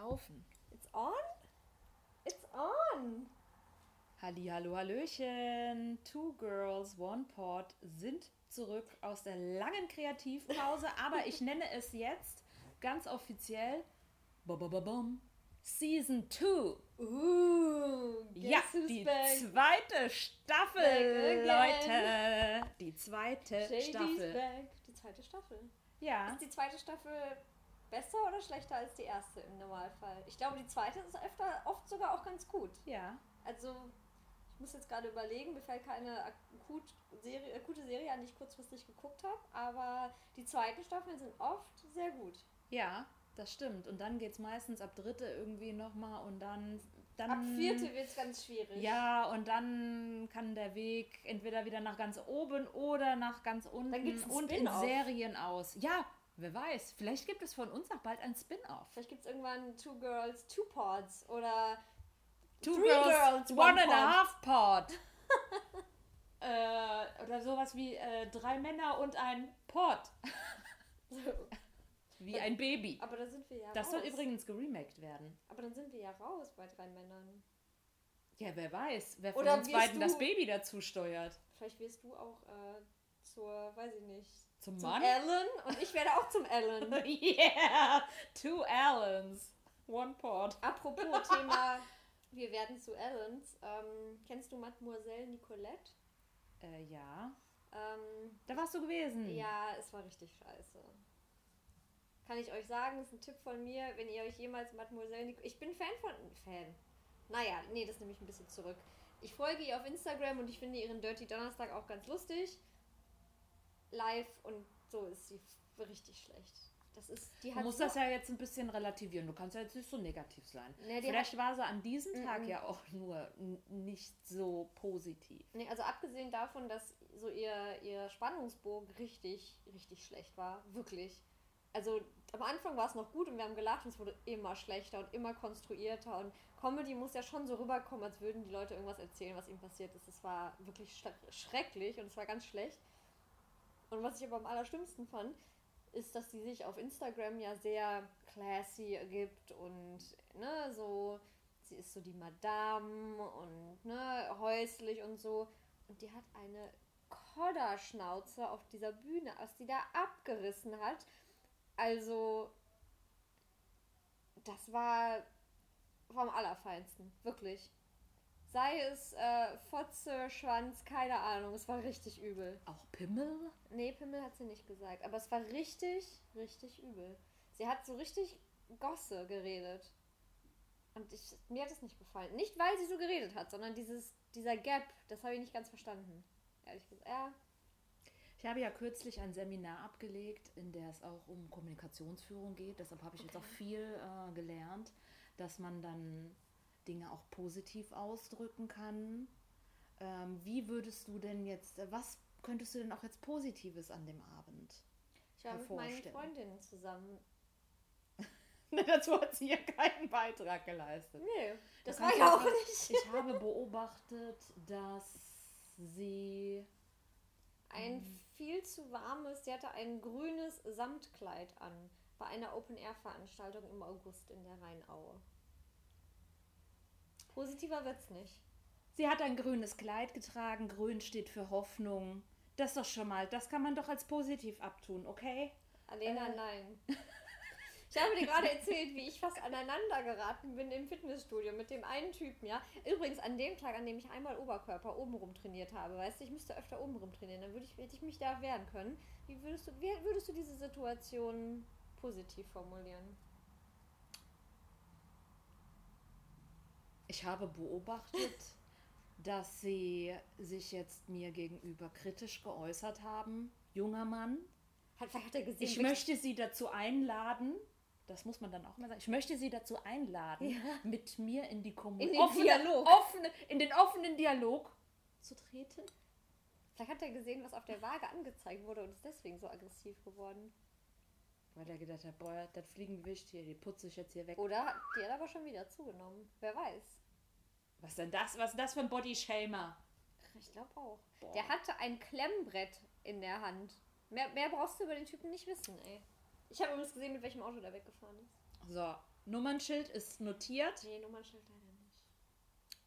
laufen. It's on? It's on! Halli, hallo, hallöchen. Two Girls, One Pot sind zurück aus der langen Kreativpause, aber ich nenne es jetzt ganz offiziell Babababam, Season 2. Uh, Ja, die back? zweite Staffel. Leute. Die zweite Shady's Staffel. back. Die zweite Staffel. Ja, Ist die zweite Staffel besser oder schlechter als die erste im Normalfall? Ich glaube, die zweite ist öfter, oft sogar auch ganz gut. ja. Also, ich muss jetzt gerade überlegen, mir fällt keine akut Serie, akute Serie an, die ich kurzfristig geguckt habe, aber die zweiten Staffeln sind oft sehr gut. Ja, das stimmt. Und dann geht es meistens ab dritte irgendwie nochmal und dann, dann. Ab vierte wird es ganz schwierig. Ja, und dann kann der Weg entweder wieder nach ganz oben oder nach ganz unten Dann gibt's und in. Serien aus. Ja, wer weiß. Vielleicht gibt es von uns auch bald ein Spin-off. Vielleicht gibt es irgendwann Two Girls, Two Pods oder Two Three Girls, Girls, One, One and a. Half Pod. äh, oder sowas wie äh, drei Männer und ein Pod. Wie ein Baby. Aber da sind wir ja Das raus. soll übrigens geremaked werden. Aber dann sind wir ja raus bei drei Männern. Ja, wer weiß, wer von Oder uns beiden du- das Baby dazu steuert. Vielleicht wirst du auch äh, zur, weiß ich nicht, Zum zum Mann? Ellen und ich werde auch zum Ellen. yeah! Two Allens. One Pod. Apropos Thema, wir werden zu Ellens. Ähm, kennst du Mademoiselle Nicolette? Äh, ja. Ähm, Da warst du gewesen. ja, es war richtig scheiße. Kann ich euch sagen, ist ein Tipp von mir, wenn ihr euch jemals Mademoiselle Nicolette... Ich bin Fan von... Fan. Naja, nee, das nehme ich ein bisschen zurück. Ich folge ihr auf Instagram und ich finde ihren Dirty Donnerstag auch ganz lustig. Live und so ist sie richtig schlecht. Das ist... Die Du hat musst so das ja jetzt ein bisschen relativieren. Du kannst ja jetzt nicht so negativ sein. Ne, Vielleicht war sie an diesem Tag ja auch nur nicht so positiv. Nee, also abgesehen davon, dass so ihr, ihr Spannungsbogen richtig, richtig schlecht war. Wirklich. Also am Anfang war es noch gut und wir haben gelacht und es wurde immer schlechter und immer konstruierter. Und Comedy muss ja schon so rüberkommen, als würden die Leute irgendwas erzählen, was ihnen passiert ist. Es war wirklich schre- schrecklich und es war ganz schlecht. Und was ich aber am allerschlimmsten fand, ist, dass sie sich auf Instagram ja sehr classy gibt und ne, so, sie ist so die Madame und ne, häuslich und so. Und die hat eine Kodderschnauze auf dieser Bühne, was die da abgerissen hat. Also, das war vom Allerfeinsten, wirklich. Sei es äh, Fotze, Schwanz, keine Ahnung, es war richtig übel. Auch Pimmel? Nee, Pimmel hat sie nicht gesagt, aber es war richtig, richtig übel. Sie hat so richtig Gosse geredet. Und ich, mir hat es nicht gefallen. Nicht, weil sie so geredet hat, sondern dieses, dieser Gap, das habe ich nicht ganz verstanden. Ehrlich gesagt. Ja, Ich habe ja kürzlich ein Seminar abgelegt, in der es auch um Kommunikationsführung geht. Deshalb habe ich jetzt auch viel äh, gelernt, dass man dann Dinge auch positiv ausdrücken kann. Ähm, wie würdest du denn jetzt, äh, was könntest du denn auch jetzt Positives an dem Abend? ich war mit meinen. Freundinnen zusammen. Dazu hat sie ja keinen Beitrag geleistet. Nee, das war jetzt auch nicht. Ich habe beobachtet, dass sie Ein viel zu warmes, sie hatte ein grünes Samtkleid an. Bei einer Open-Air-Veranstaltung im August in der Rheinaue. Positiver wird's nicht. Sie hat ein grünes Kleid getragen. Grün steht für Hoffnung. Das ist doch schon mal, das kann man doch als positiv abtun, okay? Alena, Äh. nein. Ich habe dir gerade erzählt, wie ich fast aneinander geraten bin im Fitnessstudio mit dem einen Typen, ja. Übrigens an dem Tag, an dem ich einmal Oberkörper obenrum trainiert habe, weißt du, ich müsste öfter obenrum trainieren, dann würde ich, hätte ich mich da wehren können. Wie würdest du, wie würdest du diese Situation positiv formulieren? Ich habe beobachtet, dass sie sich jetzt mir gegenüber kritisch geäußert haben. Junger Mann, Hat, vielleicht hat er gesehen, ich möchte Sie dazu einladen, das muss man dann auch mal sagen, ich möchte Sie dazu einladen, Ja. mit mir in die In Kommunikation, den offene, Dialog. offene, in den offenen Dialog zu treten. vielleicht hat er gesehen, was auf der Waage angezeigt wurde und ist deswegen so aggressiv geworden. Weil er gedacht hat, boah, das Fliegengewicht hier, die putze ich jetzt hier weg. Oder die hat aber schon wieder zugenommen. Wer weiß. Was denn das? Was ist das für ein Bodyshamer? Ich glaube auch. Boah. Der hatte ein Klemmbrett in der Hand. Mehr, mehr brauchst du über den Typen nicht wissen, ey. Ich habe übrigens gesehen, mit welchem Auto der weggefahren ist. So, Nummernschild ist notiert. Nee, Nummernschild leider nicht.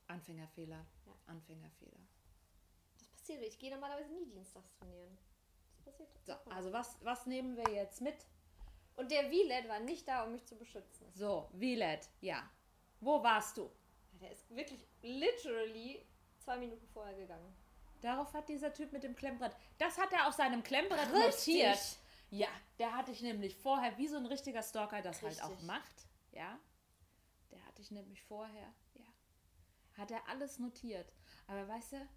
Anfängerfehler. Ja. Anfängerfehler. Das passiert. Ich gehe normalerweise nie dienstags trainieren. Das passiert. So, also was, was nehmen wir jetzt mit? Und der Wielet war nicht da, um mich zu beschützen. So, Wielet, ja. Wo warst du? Der ist wirklich literally zwei Minuten vorher gegangen. Darauf hat dieser Typ mit dem Klemmbrett. Das hat er auf seinem Klemmbrett Richtig. notiert. Ja, der hatte ich nämlich vorher, wie so ein richtiger Stalker das halt auch Richtig. macht. Ja. Der hatte ich nämlich vorher, ja. Hat er alles notiert. Aber weißt du,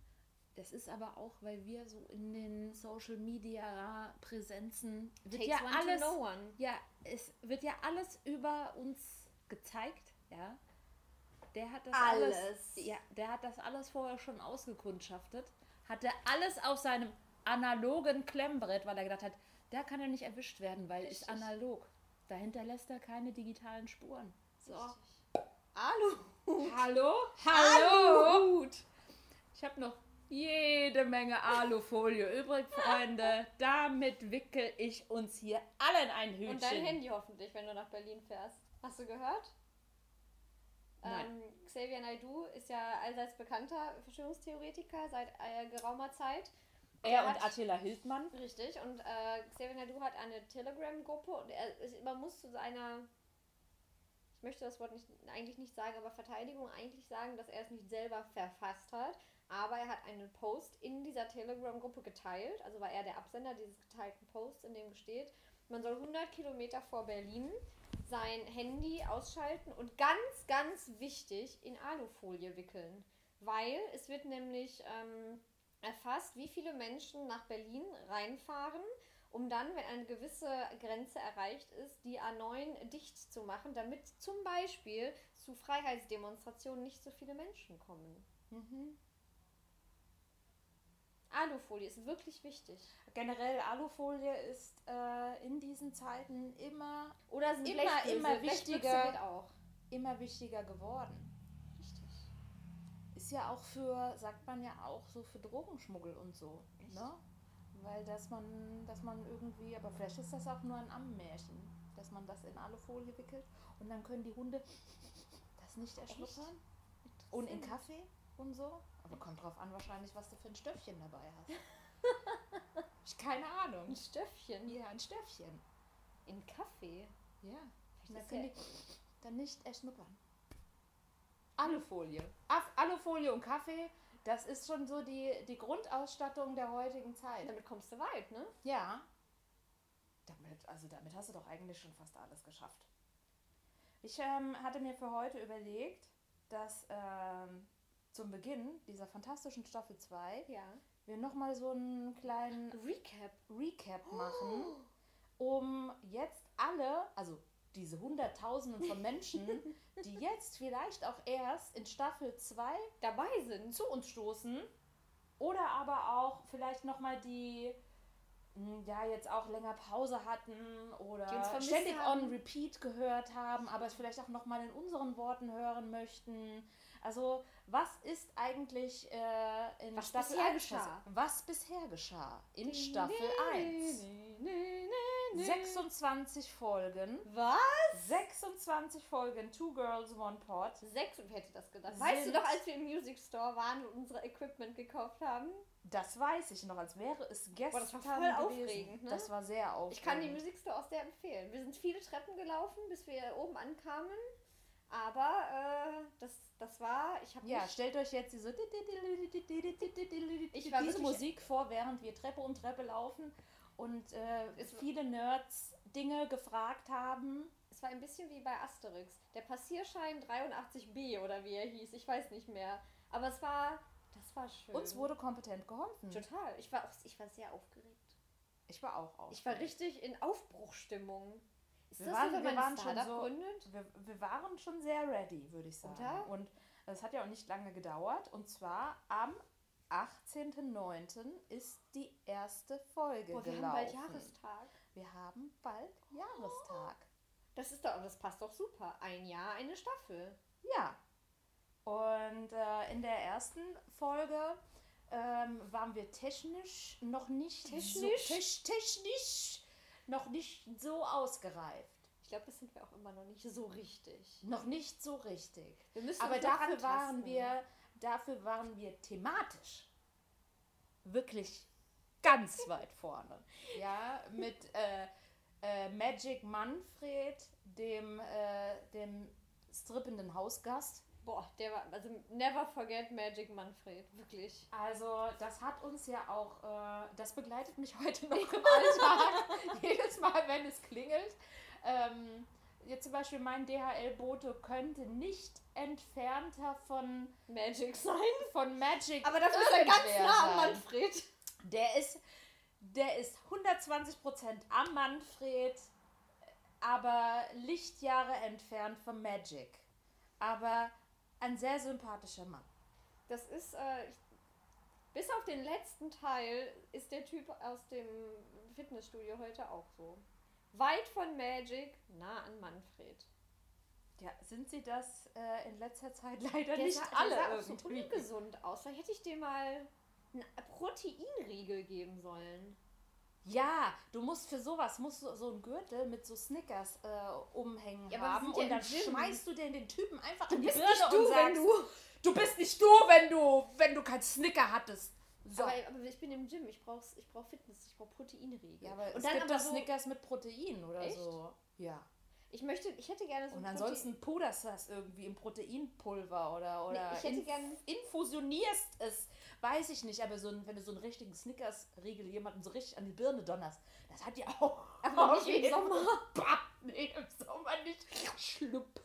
das ist aber auch, weil wir so in den Social Media Präsenzen wird Takes ja alles. one. Ja, es wird ja alles über uns gezeigt, ja. Der hat das alles. Alles. ja, der hat das alles vorher schon ausgekundschaftet. Hatte alles auf seinem analogen Klemmbrett, weil er gedacht hat, da kann er nicht erwischt werden, weil ist Richtig. analog. Dahinter lässt er keine digitalen Spuren. So. Richtig. Alu. Hallo? Aluhut. Ich habe noch jede Menge Alufolie übrig, Freunde. Damit wickel ich uns hier alle in ein Hütchen. Und dein Handy hoffentlich, wenn du nach Berlin fährst. Hast du gehört? Ähm, Xavier Naidoo ist ja allseits bekannter Verschwörungstheoretiker seit äh, geraumer Zeit. Er und hat- Attila Hildmann. Richtig. Und äh, Xavier Naidoo hat eine Telegram-Gruppe und er, ist- man muss zu seiner, ich möchte das Wort nicht, eigentlich nicht sagen, aber Verteidigung eigentlich sagen, dass er es nicht selber verfasst hat. Aber er hat einen Post in dieser Telegram-Gruppe geteilt. Also war er der Absender dieses geteilten Posts, in dem steht, man soll 100 Kilometer vor Berlin sein Handy ausschalten und ganz, ganz wichtig in Alufolie wickeln. Weil es wird nämlich ähm, erfasst, wie viele Menschen nach Berlin reinfahren, um dann, wenn eine gewisse Grenze erreicht ist, die A9 dicht zu machen, damit zum Beispiel zu Freiheitsdemonstrationen nicht so viele Menschen kommen. Mhm. Alufolie ist wirklich wichtig. Generell Alufolie ist äh, in diesen Zeiten immer, Oder sind Immer, Blechbüchse. immer wichtiger. auch. immer wichtiger geworden. Richtig. Ist ja auch für, sagt man ja auch so für Drogenschmuggel und so. Echt? Ne? Weil dass man, dass man irgendwie, aber vielleicht ist das auch nur ein Ammenmärchen, dass man das in Alufolie wickelt und dann können die Hunde das nicht erschnuppern. Und in. Kaffee und so. Aber kommt drauf an wahrscheinlich, was du für ein Stöffchen dabei hast. ich keine Ahnung. Ein Stöffchen. Ja, ein Stöffchen. In Kaffee. Ja. Können ja- die dann nicht erschnuppern. Alufolie. Alufolie und Kaffee, das ist schon so die, die Grundausstattung der heutigen Zeit. Damit kommst du weit, ne? Ja. Damit, also damit hast du doch eigentlich schon fast alles geschafft. Ich ähm, hatte mir für heute überlegt, dass ähm, zum Beginn dieser fantastischen Staffel 2 Ja. wir nochmal so einen kleinen Recap. Recap machen, um jetzt alle, also diese Hunderttausenden von Menschen, die jetzt vielleicht auch erst in Staffel 2 Dabei sind. zu uns stoßen oder aber auch vielleicht nochmal die mh, ja jetzt auch länger Pause hatten oder ständig haben. on repeat gehört haben, aber es vielleicht auch nochmal in unseren Worten hören möchten. Also was ist eigentlich äh, in Was Staffel bisher 1 geschah. Was bisher geschah in Staffel 1? 26 Folgen. Was? 26 Folgen, Two Girls, One Pot. Sechs, wer hätte das gedacht? Weißt du doch, als wir im Music Store waren und unser Equipment gekauft haben? Das weiß ich noch, als wäre es gestern das war voll gewesen. aufregend, ne? Das war sehr aufregend. Ich kann die Music Store auch sehr empfehlen. Wir sind viele Treppen gelaufen, bis wir oben ankamen. Aber äh, das, das war, ich habe Ja, stellt euch jetzt diese, Ich war diese Musik vor, während wir Treppe um Treppe laufen und äh, Es- viele Nerds Dinge gefragt haben. es war ein bisschen wie bei Asterix. Der Passierschein 83b oder wie er hieß, ich weiß nicht mehr. Aber es war, das war schön. Uns wurde kompetent geholfen. Total. Ich war, auch, ich war sehr aufgeregt. Ich war auch auf. Ich war richtig in Aufbruchstimmung. Ist Wir das waren- so, wir waren schon so-? Wir, wir waren schon sehr ready, würde ich sagen. Oder? Und es hat ja auch nicht lange gedauert. Und zwar am 18.09. ist die erste Folge Boah, wir gelaufen. haben bald Jahrestag. Wir haben bald Jahrestag. Das ist doch, das passt doch super. Ein Jahr, eine Staffel. Ja. Und äh, in der ersten Folge ähm, waren wir technisch noch nicht Technisch? So, tech- technisch noch nicht so ausgereift. Ich glaube, das sind wir auch immer noch nicht so richtig. Noch nicht so richtig. Wir müssen Aber dafür waren wir, dafür waren wir thematisch wirklich ganz weit vorne. Ja, mit äh, äh, Magic Manfred, dem, äh, dem strippenden Hausgast. Boah, der war. Also, never forget Magic Manfred. Wirklich. Also, das hat uns ja auch, äh, das begleitet mich heute noch im Alltag. Jedes Mal, wenn es klingelt. Ähm, jetzt zum Beispiel mein DHL-Bote könnte nicht entfernter von, Magic sein. von Magic Aber dafür ist er ganz nah am. Manfred. Der ist, der ist 120% am Manfred, aber Lichtjahre entfernt vom Magic. Aber ein sehr sympathischer Mann. Das ist, äh, ich, bis auf den letzten Teil ist der Typ aus dem Fitnessstudio heute auch so. Weit von Magic, nah an Manfred. Ja, sind sie das äh, in letzter Zeit leider Der nicht sah, alle der sah auch so irgendwie. ungesund aus. Vielleicht hätte ich dir mal einen Proteinriegel geben sollen. Ja, du musst für sowas musst du so einen Gürtel mit so Snickers äh, umhängen Ja, haben ja und dann Gym. schmeißt du den, den Typen einfach Du in die bist Birne nicht du, und sagst, wenn du. du bist nicht du, wenn du wenn du keinen Snicker hattest. So. Aber, aber ich bin im Gym, ich brauche ich brauch Fitness, ich brauche Proteinriegel. ja, aber und es dann gibt aber so, Snickers mit Protein oder Echt? so. Ja. ich möchte, ich hätte gerne so Und ansonsten puderst du das irgendwie im Proteinpulver oder, oder Nee, ich hätte gern- infusionierst es. Weiß ich nicht, aber so ein, wenn du so einen richtigen Snickers-Riegel jemanden so richtig an die Birne donnerst, das hat ja auch. Aber nicht im Sommer. Bah, nee, im Sommer nicht. Schlupp.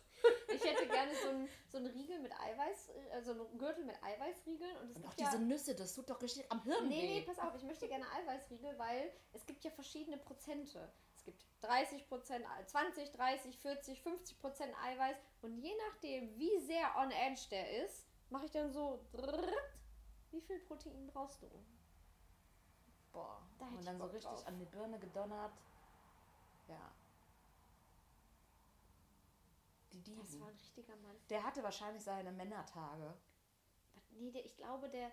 Ich hätte gerne so einen so einen Riegel mit Eiweiß, also einen Gürtel mit Eiweißriegeln. Und es Und auch ja, diese Nüsse, das tut doch richtig am Hirn Nee, nee, weh. pass auf, ich möchte gerne Eiweißriegel, weil es gibt ja verschiedene Prozente. Es gibt 30 Prozent, 20, 30, 40, 50 Prozent Eiweiß. Und je nachdem, wie sehr on edge der ist, mache ich dann so, drrrrt, wie viel Protein brauchst du? Boah. Da Und dann so richtig drauf. an die Birne gedonnert. Ja. Die Das war Dieben. ein richtiger Mann. Der hatte wahrscheinlich seine Männertage. Nee, der, ich glaube, der,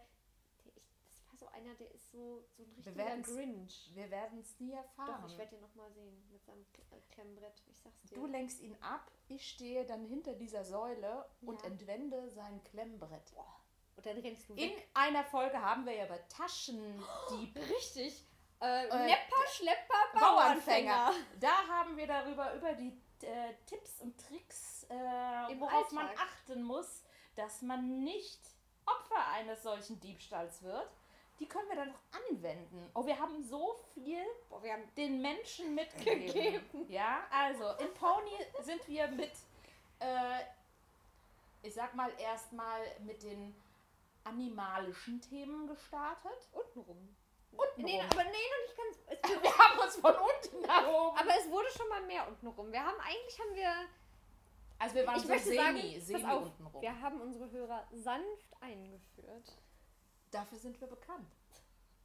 der ich, das war so einer, der ist so, so ein richtiger werden's- Grinch. Wir werden es nie erfahren. Doch, ich werde ihn nochmal sehen mit seinem äh, Klemmbrett. Ich sag's dir. Du lenkst ihn ab, ich stehe dann hinter dieser Säule und Ja. entwende sein Klemmbrett. Und dann rennst du In weg. einer Folge haben wir ja über Taschendieb Richtig. Äh, Nepper, Schlepper, Bauernfänger. Da haben wir darüber über die äh, Tipps und Tricks, äh, worauf man Alltag. achten muss, dass man nicht Opfer eines solchen Diebstahls wird. Die können wir dann noch anwenden. Oh, wir haben so viel Boah, wir haben den Menschen mitgegeben. Gegeben. Ja, also in Pony sind wir mit, äh, ich sag mal erstmal mit den animalischen Themen gestartet. untenrum. Untenrum. Nee, aber nee, noch nicht ganz. Es, Wir haben uns von unten nach oben. aber es wurde schon mal mehr untenrum. Wir haben eigentlich haben wir. Also wir waren ich so möchte semi, sagen, semi auf, untenrum. wir haben unsere Hörer sanft eingeführt. Dafür sind wir bekannt.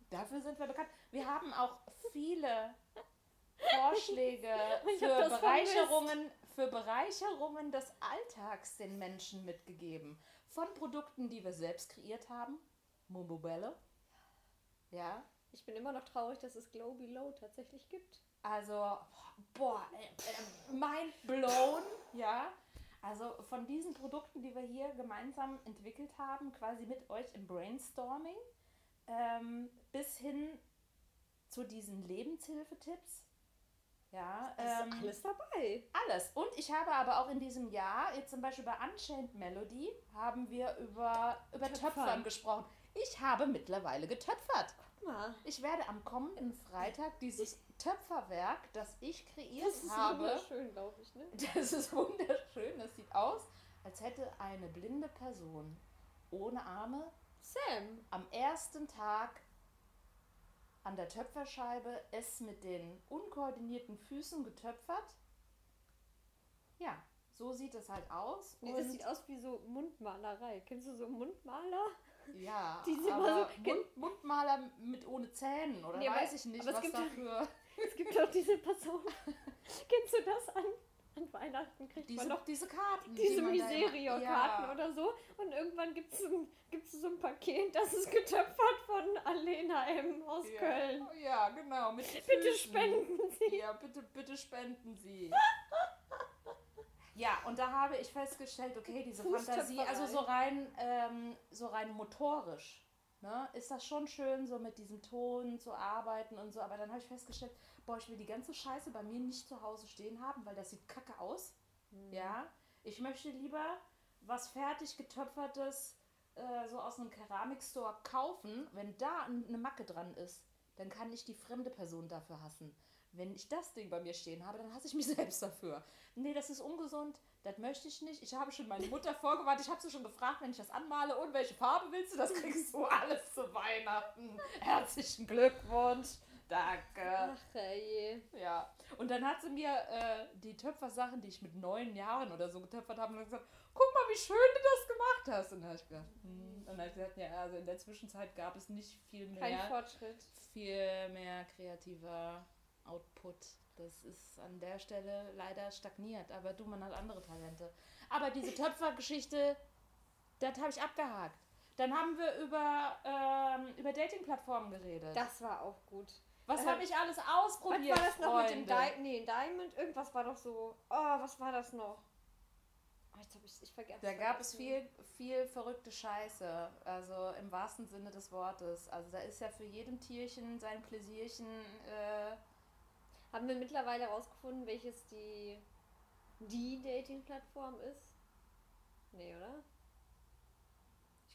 Dafür sind wir bekannt. Wir haben auch viele Vorschläge für Bereicherungen, für Bereicherungen des Alltags den Menschen mitgegeben. Von Produkten, die wir selbst kreiert haben. Mobile. Ja. Ich bin immer noch traurig, dass es Glow Below tatsächlich gibt. Also, boah, äh, äh, mind blown, ja. Also von diesen Produkten, die wir hier gemeinsam entwickelt haben, quasi mit euch im Brainstorming, ähm, bis hin zu diesen Lebenshilfetipps. Ja, ähm, ist alles dabei. alles. Und ich habe aber auch in diesem Jahr, jetzt zum Beispiel bei Unchained Melody, haben wir über, über Töpfern. Töpfern gesprochen. Ich habe mittlerweile getöpfert. Mal. Ich werde am kommenden Freitag dieses Töpferwerk, das ich kreiert Das ist habe, wunderschön, glaube ich, ne? das ist wunderschön. Das sieht aus, als hätte eine blinde Person ohne Arme Sam. am ersten Tag an der Töpferscheibe es mit den unkoordinierten Füßen getöpfert. Ja, so sieht es halt aus. Und- sieht aus wie so Mundmalerei. Kennst du so Mundmaler? ja, die sind aber so- Mund, Mundmaler mit ohne Zähnen oder Nee, weiß ich nicht, aber es was gibt- dafür. Es gibt doch diese Person. Kennst du das an? An Weihnachten kriegt Diese, man noch diese Karten. diese die Miserio-Karten Ja. oder so. Und irgendwann gibt es ein, gibt's so ein Paket, das ist getöpfert von Alena M. aus ja. Köln. Ja, genau. Bitte Füßen. spenden Sie. Ja, bitte, bitte spenden Sie. Ja, und da habe ich festgestellt, okay, diese. Fantasie, also so rein, ähm, so rein motorisch, ne, ist das schon schön, so mit diesem Ton zu arbeiten und so. Aber dann habe ich festgestellt, boah, ich will die ganze Scheiße bei mir nicht zu Hause stehen haben, weil das sieht kacke aus. Ja, ich möchte lieber was fertig getöpfertes äh, so aus einem Keramikstore kaufen. Wenn da ein- eine Macke dran ist, dann kann ich die fremde Person dafür hassen. Wenn ich das Ding bei mir stehen habe, dann hasse ich mich selbst dafür. Nee, das ist ungesund, das möchte ich nicht. Ich habe schon meine Mutter vorgewarnt, ich habe sie schon gefragt, wenn ich das anmale, und welche Farbe willst du? Das kriegst du alles zu Weihnachten. Herzlichen Glückwunsch. Danke. Ach, ey. Ja, und dann hat sie mir äh, die Töpfersachen, die ich mit neun Jahren oder so getöpfert habe, und gesagt, guck mal, wie schön du das gemacht hast. Und dann habe ich gedacht, hm. Und dann habe ich gesagt, ja, also in der Zwischenzeit gab es nicht viel Kein mehr, Fortschritt. viel mehr kreativer Output. Das ist an der Stelle leider stagniert, aber du, man hat andere Talente. Aber diese Töpfergeschichte, das habe ich abgehakt. Dann haben wir über, ähm, über Dating-Plattformen geredet. Das war auch gut. Was äh, habe ich alles Was ausprobiert? war das noch mit dem Freunde? Di nee, Diamond? Irgendwas war doch so. Oh, was war das noch? Oh, jetzt habe ich ich vergessen. Da gab es viel, viel verrückte Scheiße, also im wahrsten Sinne des Wortes. Also da ist ja für jedem Tierchen sein Pläsierchen. Äh, Haben wir mittlerweile herausgefunden, welches die, die Dating-Plattform ist? Nee, oder?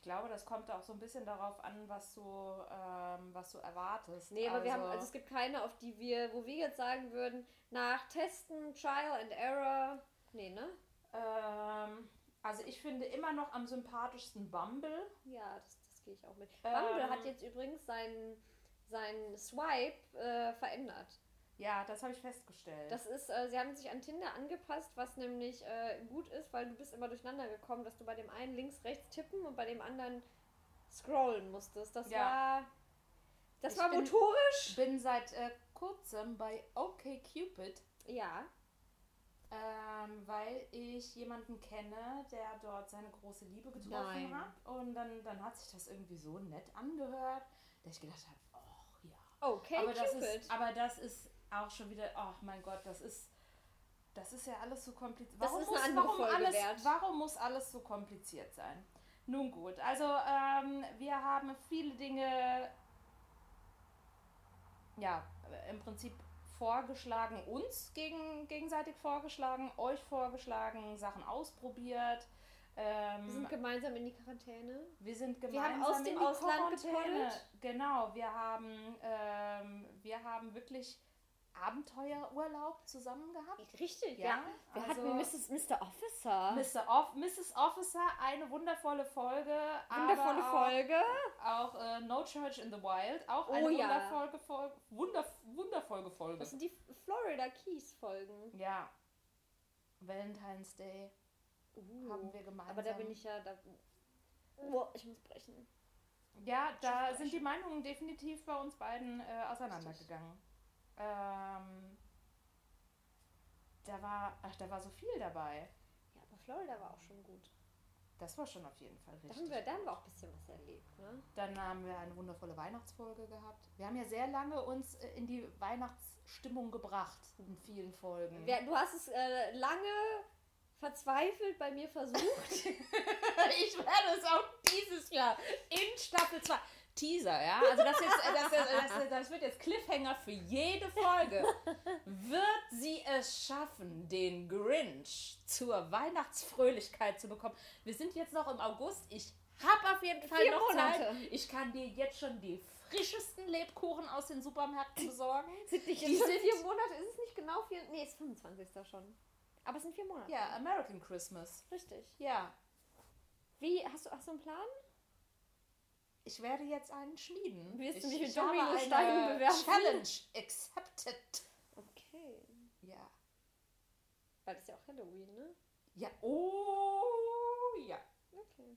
Ich glaube, das kommt auch so ein bisschen darauf an, was du, ähm, was du erwartest. Nee, aber wir haben, Also- also es gibt keine, auf die wir, wo wir jetzt sagen würden, nach Testen, Trial and Error. Nee, ne? Ähm, also ich finde immer noch am sympathischsten Bumble. Ja, das, das gehe ich auch mit. Ähm. Bumble hat jetzt übrigens seinen, seinen Swipe äh, verändert. Ja, das habe ich festgestellt. Das ist, äh, sie haben sich an Tinder angepasst, was nämlich äh, gut ist, weil du bist immer durcheinander gekommen, dass du bei dem einen links, rechts tippen und bei dem anderen scrollen musstest. Das Ja. war. Das Ich war bin- motorisch. ich bin seit äh, kurzem bei OkCupid, Ja. ähm, weil ich jemanden kenne, der dort seine große Liebe getroffen Nein. hat. Und dann, dann hat sich das irgendwie so nett angehört, dass ich gedacht habe, oh ja. Okay, aber, das Cupid. ist, aber das ist auch schon wieder, oh mein Gott, das ist, das ist ja alles so kompliziert. Warum, muss, warum, alles, wert. warum muss alles so kompliziert sein? Nun gut, also ähm, wir haben viele Dinge, ja, im Prinzip vorgeschlagen, uns gegen, gegenseitig vorgeschlagen, euch vorgeschlagen, Sachen ausprobiert. Ähm, wir sind gemeinsam in die Quarantäne. wir sind Wir gemeinsam haben aus in dem die Ausland Quarantäne. gepoddelt. Genau, wir haben, ähm, wir haben wirklich Abenteuerurlaub zusammen gehabt. Richtig, Ja, ja. Wir also- hatten Mrs. Mr. Officer. Mr. Off, Mrs. Officer, eine wundervolle Folge. Wundervolle aber Folge. Auch, auch äh, No Church in the Wild, auch Oh eine ja. wundervolle, Folge, Wunder, wundervolle Folge. Das sind die Florida Keys Folgen. Ja. Valentine's Day Uh, haben wir gemeinsam. aber da bin ich ja da. Oh, ich muss brechen. Ja, da sind die Meinungen definitiv bei uns beiden äh, auseinandergegangen. Ähm, da war, ach, da war so viel dabei. Ja, aber Florida war auch schon gut. Das war schon auf jeden Fall Da richtig. haben wir, da haben wir auch ein bisschen was erlebt, ne? Dann haben wir eine wundervolle Weihnachtsfolge gehabt. Wir haben ja sehr lange uns äh, in die Weihnachtsstimmung gebracht in vielen Folgen. Du hast es äh, lange verzweifelt bei mir versucht. ich werde es auch dieses Jahr in Staffel 2. Teaser, ja? Also das, jetzt, äh, das, das, das, das wird jetzt Cliffhanger für jede Folge. Wird sie es schaffen, den Grinch zur Weihnachtsfröhlichkeit zu bekommen? Wir sind jetzt noch im August. Ich habe auf jeden Fall Vier noch Monate. Zeit. Ich kann dir jetzt schon die frischesten Lebkuchen aus den Supermärkten besorgen. sind nicht Die sind- vier Monate? Ist es nicht genau vier? Nee, es ist 25. schon. Aber es sind vier Monate. Ja, American Christmas. Richtig. Ja, Wie, hast du, hast du einen Plan? Ich werde jetzt einen schmieden. Wirst du ich, mich mit Dominosteinen eine bewerfen? Challenge accepted. Okay. Ja. Weil das ist ja auch Halloween, ne? Ja, oh ja. Okay.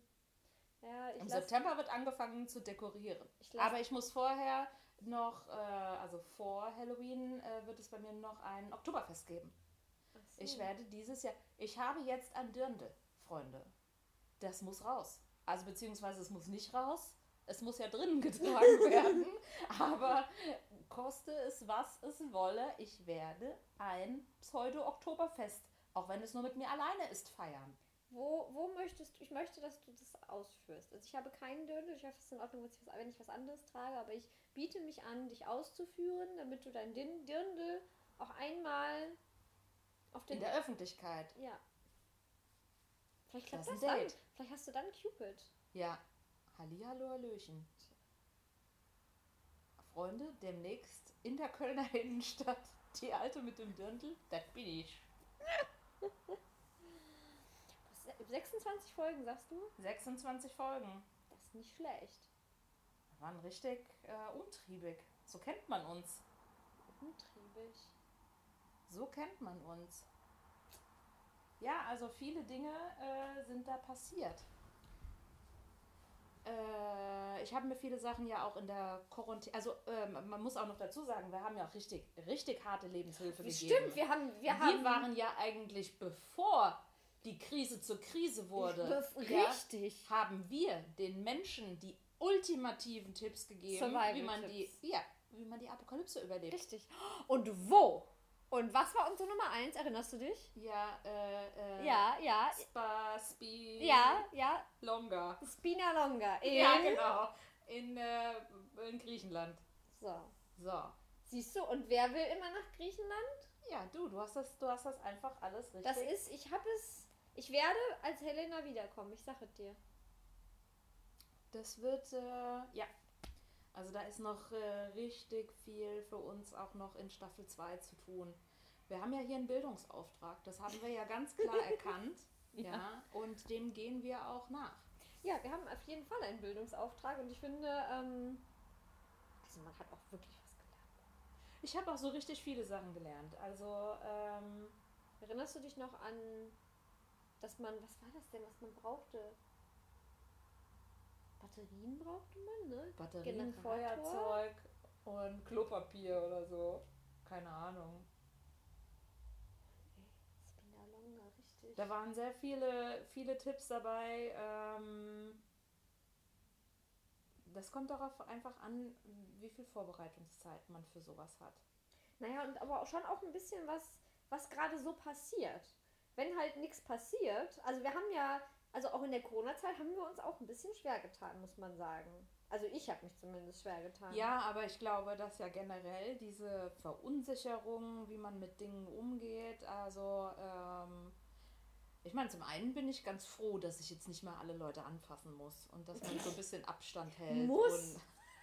Ja, ich Im September wird angefangen zu dekorieren. ich Aber ich muss vorher noch, äh, also vor Halloween äh, wird es bei mir noch ein Oktoberfest geben. So. Ich werde dieses Jahr, ich habe jetzt ein Dirndl, Freunde. Das muss raus. Also beziehungsweise es muss nicht raus. Es muss ja drinnen getragen werden. Aber koste es, was es wolle, ich werde ein Pseudo-Oktoberfest Auch wenn es nur mit mir alleine ist, feiern. Wo, wo möchtest du, ich möchte, dass du das ausführst. Also ich habe keinen Dirndl, ich hoffe, es ist in Ordnung, wenn ich was anderes trage, aber ich biete mich an, dich auszuführen, damit du dein Dirndl auch einmal auf den... In der Öffentlichkeit. ja. Vielleicht klappt Das das, dann. Vielleicht hast du dann Cupid. Ja. Hallihallo, Hallöchen. Freunde, demnächst in der Kölner Innenstadt die Alte mit dem Dirndl, das bin ich. Was, 26 Folgen, sagst du? 26 Folgen. Das ist nicht schlecht. Wir waren richtig äh, umtriebig. So kennt man uns. Umtriebig. So kennt man uns. Ja, also viele Dinge äh, sind da passiert. Äh, ich habe mir viele Sachen ja auch in der Quarantäne, also ähm, man muss auch noch dazu sagen, wir haben ja auch richtig, richtig harte Lebenshilfe gegeben. Stimmt, wir haben... Wir wir haben waren ja eigentlich, bevor die Krise zur Krise wurde, Bef- ja, Richtig. haben wir den Menschen die ultimativen Tipps gegeben, wie man die, Survival-Tipps. ja, wie man die Apokalypse überlebt. Richtig. Und wo? Und was war unsere Nummer eins? Erinnerst du dich? Ja, äh, äh, Ja, ja, Spa, Speed, ja, ja. Longer. Spina Longa. In, Ja, genau. In, äh, in Griechenland. So. So. Siehst du, und wer will immer nach Griechenland? Ja, du, du hast das, du hast das einfach alles richtig. Das ist, ich habe es, ich werde als Helena wiederkommen, ich sage dir. Das wird, äh, ja. Also da ist noch äh, richtig viel für uns auch noch in Staffel 2 zu tun. Wir haben ja hier einen Bildungsauftrag, das haben wir ja ganz klar erkannt. ja. Ja. Und dem gehen wir auch nach. Ja, wir haben auf jeden Fall einen Bildungsauftrag und ich finde, ähm, also man hat auch wirklich was gelernt. Ich habe auch so richtig viele Sachen gelernt. Also, ähm, Erinnerst du dich noch an, dass man, was war das denn, was man brauchte? Batterien brauchte man, ne? Batterien, Generator? Feuerzeug und Klopapier oder so. Keine Ahnung. Spina Longa, richtig. Da waren sehr viele, viele Tipps dabei. Ähm, das kommt darauf einfach an, wie viel Vorbereitungszeit man für sowas hat. Naja, und aber auch schon auch ein bisschen was, was gerade so passiert. Wenn halt nichts passiert, also wir haben ja, also auch in der Corona-Zeit haben wir uns auch ein bisschen schwer getan, muss man sagen. Also ich habe mich zumindest schwer getan. Ja, aber ich glaube, dass ja generell diese Verunsicherung, wie man mit Dingen umgeht, also ähm, ich meine, zum einen bin ich ganz froh, dass ich jetzt nicht mehr alle Leute anfassen muss und dass man so ein bisschen Abstand hält. Muss?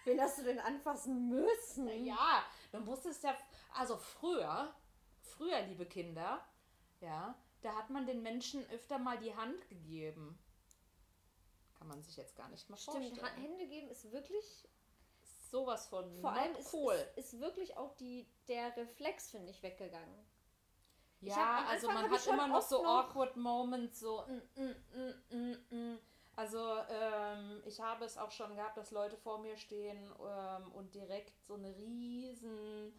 Wen hast du denn anfassen müssen? Ja, du musstest ja, also früher, früher, liebe Kinder, ja, da hat man den Menschen öfter mal die Hand gegeben. Kann man sich jetzt gar nicht mal Stimmt, vorstellen. Hände geben ist wirklich, Sowas von vor allem ist, cool. ist, ist wirklich auch die, der Reflex, finde ich, weggegangen. Ich ja, hab- am also man ich hat immer noch so noch- awkward Moments, so mm, mm, mm, mm, mm. Also ähm, ich habe es auch schon gehabt, dass Leute vor mir stehen ähm, und direkt so eine riesen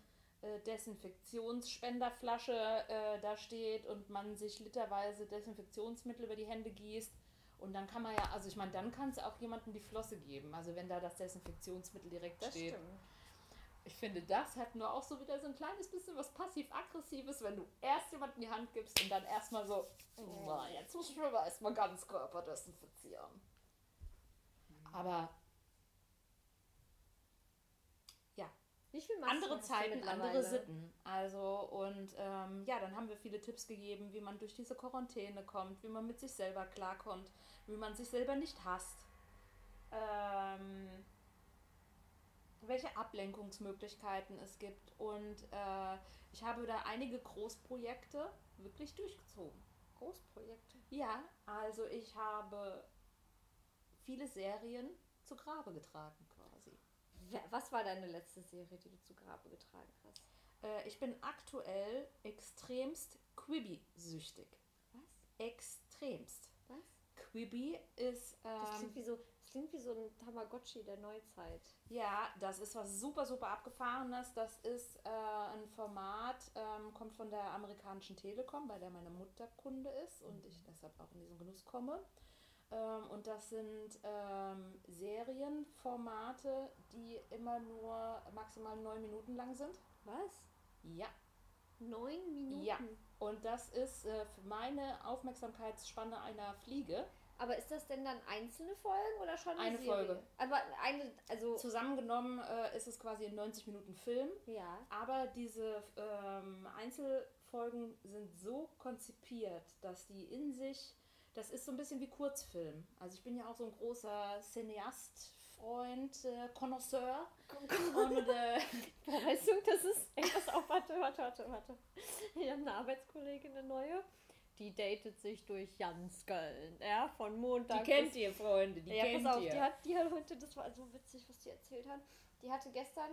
Desinfektionsspenderflasche äh, da steht und man sich literweise Desinfektionsmittel über die Hände gießt. Und dann kann man ja, also ich meine, dann kann es auch jemandem die Flosse geben. Also wenn da das Desinfektionsmittel direkt Das steht. stimmt. Ich finde, das hat nur auch so wieder so ein kleines bisschen was passiv-aggressives, wenn du erst jemandem die Hand gibst und dann erstmal so, "Oh, jetzt muss ich aber erstmal ganz Körper desinfizieren. Aber Wie viel Masken andere Zeiten, andere Sitten. Also, und ähm, ja, dann haben wir viele Tipps gegeben, wie man durch diese Quarantäne kommt, wie man mit sich selber klarkommt, wie man sich selber nicht hasst. Ähm, welche Ablenkungsmöglichkeiten es gibt. Und äh, ich habe da einige Großprojekte wirklich durchgezogen. Großprojekte. Ja, also ich habe viele Serien zu Grabe getragen Was war deine letzte Serie, die du zu Grabe getragen hast? Äh, ich bin aktuell extremst Quibi-süchtig. Was? Extremst. Was? Quibi ist. Das klingt Ähm, wie so, das klingt wie so ein Tamagotchi der Neuzeit. ja, das ist was super, super abgefahrenes. Das ist äh, ein Format, ähm, kommt von der amerikanischen Telekom, bei der meine Mutter Kunde ist und ich deshalb auch in diesen Genuss komme. Ähm, und das sind ähm, Serienformate, die immer nur maximal neun Minuten lang sind. Was? Ja. Neun Minuten? Ja. Und das ist äh, für meine Aufmerksamkeitsspanne einer Fliege. Aber ist das denn dann einzelne Folgen oder schon Eine Serie? Folge. Aber eine, also. Zusammengenommen äh, ist es quasi ein 90 Minuten Film. Ja. Aber diese ähm, Einzelfolgen sind so konzipiert, dass die in sich, das ist so ein bisschen wie Kurzfilm. Also ich bin ja auch so ein großer Cineast, Freund, äh, Connoisseur. Und äh, weißt du, das ist etwas auf. Warte, warte, warte, warte. Ich habe eine Arbeitskollegin, eine neue. Die datet sich durch ganz Köln. Ja, von Montag. bis ihr, Freunde, die ja, pass auf, die hat, die hat heute, das war so witzig, was die erzählt hat. Die hatte gestern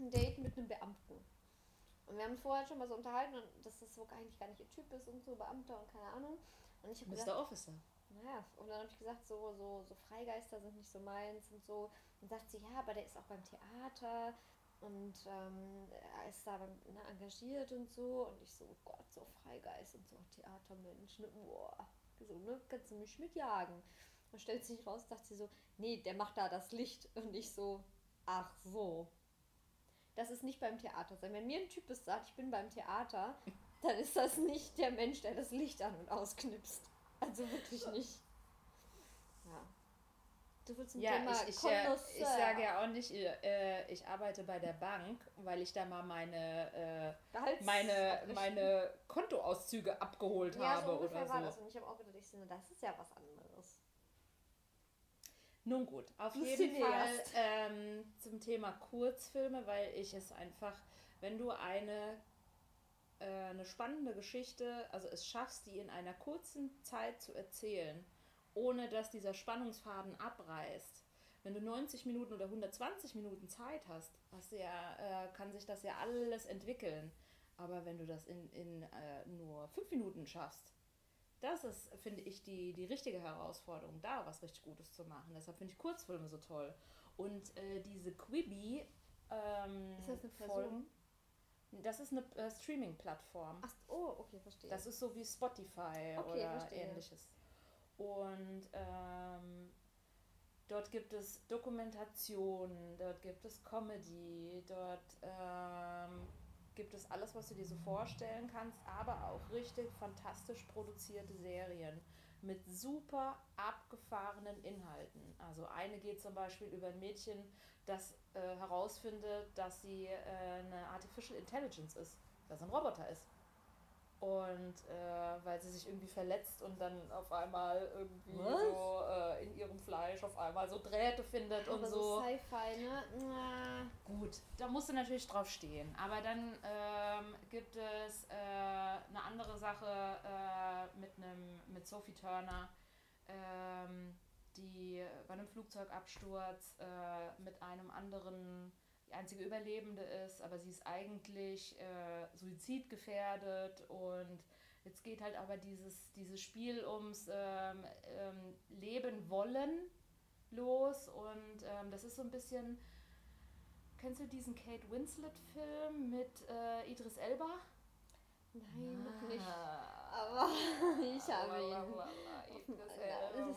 ein Date mit einem Beamten. Und wir haben vorher schon mal so unterhalten, und dass das so eigentlich gar nicht ihr Typ ist und so, Beamter und keine Ahnung. Und ich habe gesagt, Mr. Officer. naja, und dann habe ich gesagt, so, so, so Freigeister sind nicht so meins und so. Und sagt sie, ja, aber der ist auch beim Theater und ähm, er ist da ne, engagiert und so. Und ich so, oh Gott, so Freigeist und so Theatermensch, ne, boah, so, ne, kannst du mich mitjagen. Und stellt sich raus, dachte sie so, nee, der macht da das Licht. Und ich so, ach so. Das ist nicht beim Theater sein. Wenn mir ein Typ ist, sagt, ich bin beim Theater, dann ist das nicht der Mensch, der das Licht an- und ausknipst. Also wirklich nicht. Ja. Du willst ein Ja, Thema ich, ich, äh, Connoisseur. ich sage ja auch nicht, äh, ich arbeite bei der Bank, weil ich da mal meine, äh, meine, meine Kontoauszüge abgeholt ja, habe so ungefähr oder war so. das. Und ich habe auch gedacht, ich na, das ist ja was anderes. Nun gut, auf Du jeden Fall ähm, zum Thema Kurzfilme, weil ich es einfach, wenn du eine, äh, eine spannende Geschichte, also es schaffst, die in einer kurzen Zeit zu erzählen, ohne dass dieser Spannungsfaden abreißt. Wenn du 90 Minuten oder 120 Minuten Zeit hast, hast ja, äh, kann sich das ja alles entwickeln. Aber wenn du das in, in äh, nur fünf Minuten schaffst, das ist, finde ich, die, die richtige Herausforderung, da was richtig Gutes zu machen. Deshalb finde ich Kurzfilme so toll. Und äh, diese Quibi ähm, Ist das eine Person? Folgen, das ist eine äh, Streaming-Plattform. Ach, oh, okay, verstehe. Das ist so wie Spotify Okay, oder verstehe. ähnliches. Und ähm, dort gibt es Dokumentationen, dort gibt es Comedy, dort ähm, gibt es alles, was du dir so vorstellen kannst, aber auch richtig fantastisch produzierte Serien mit super abgefahrenen Inhalten. Also eine geht zum Beispiel über ein Mädchen, das äh, herausfindet, dass sie äh, eine Artificial Intelligence ist, dass ein Roboter ist. Und äh, weil sie sich irgendwie verletzt und dann auf einmal irgendwie Was? so äh, in ihrem Fleisch auf einmal so Drähte findet und Aber so. Sci-Fi, ne? Na, Gut, da musst du natürlich drauf stehen. Aber dann ähm, gibt es äh, eine andere Sache äh, mit einem mit Sophie Turner, ähm, die bei einem Flugzeugabsturz äh, mit einem anderen einzige Überlebende ist, aber sie ist eigentlich äh, suizidgefährdet und jetzt geht halt aber dieses, dieses Spiel ums ähm, ähm, Leben wollen los und ähm, das ist so ein bisschen Kennst du diesen Kate Winslet-Film mit äh, Idris Elba? nein, noch nicht. Ah. Aber ich habe ihn. Idris Elba.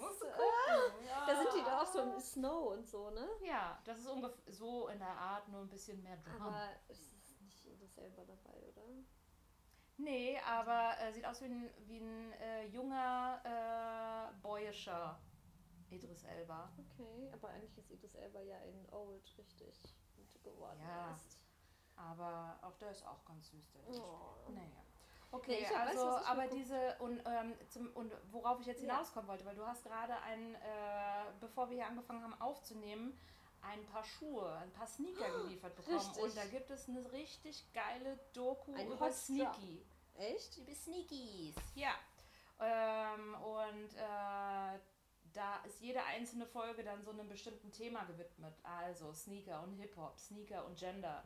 Auch so im Snow und so, ne? Ja, das ist ungefähr so in der Art, nur ein bisschen mehr Drama. Aber es ist nicht Idris selber dabei, oder? Nee, aber äh, sieht aus wie ein, wie ein äh, junger, äh, boyischer Idris Elba. Okay, aber eigentlich ist Idris Elba ja in Old richtig gut geworden Ja. ist. Aber auch der ist auch ganz süß, der. Oh. Naja. Nee, Okay, du, also, ich aber diese, und, ähm, zum, und worauf ich jetzt Ja. hinauskommen wollte, weil du hast gerade ein, äh, bevor wir hier angefangen haben aufzunehmen, ein paar Schuhe, ein paar Sneaker geliefert bekommen. Richtig. Und da gibt es eine richtig geile Doku Ein über. Sneaky. Echt? Über Sneakies. Ja. Ähm, und äh, da ist jede einzelne Folge dann so einem bestimmten Thema gewidmet. Also Sneaker und Hip-Hop, Sneaker und Gender,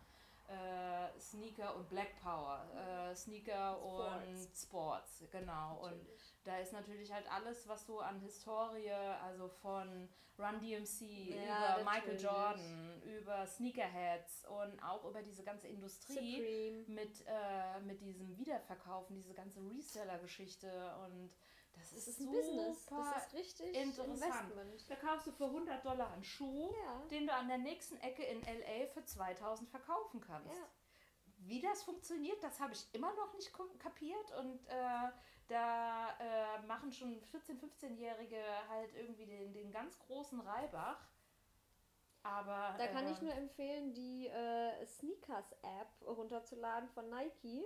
äh, Sneaker und Black Power, äh, Sneaker und Sports, genau. Und Natürlich. da ist natürlich halt alles, was so an Historie, also von Run DMC, Ja, über Michael. Jordan, über Sneakerheads und auch über diese ganze Industrie Supreme. mit, äh, mit diesem Wiederverkaufen, diese ganze Reseller-Geschichte und das ist, Das ist ein Business. Das ist richtig interessant. Investment. Da kaufst du für 100 Dollar einen Schuh, Ja. den du an der nächsten Ecke in LA für 2000 verkaufen kannst. Ja. wie das funktioniert, das habe ich immer noch nicht kapiert und äh, da äh, machen schon 14-, 15-Jährige halt irgendwie den, den ganz großen Reibach. Aber. Da kann äh, ich nur empfehlen, die äh, Sneakers-App runterzuladen von Nike.